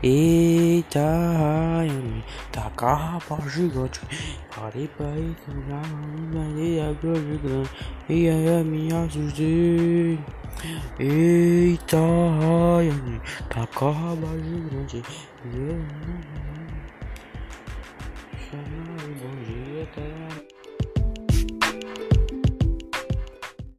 Eita, Ryan, taca rapaz gigante. Parei pra ir na minha grande. E aí a minha assustei. Eita, Ryan, taca rapaz gigante. Chama o?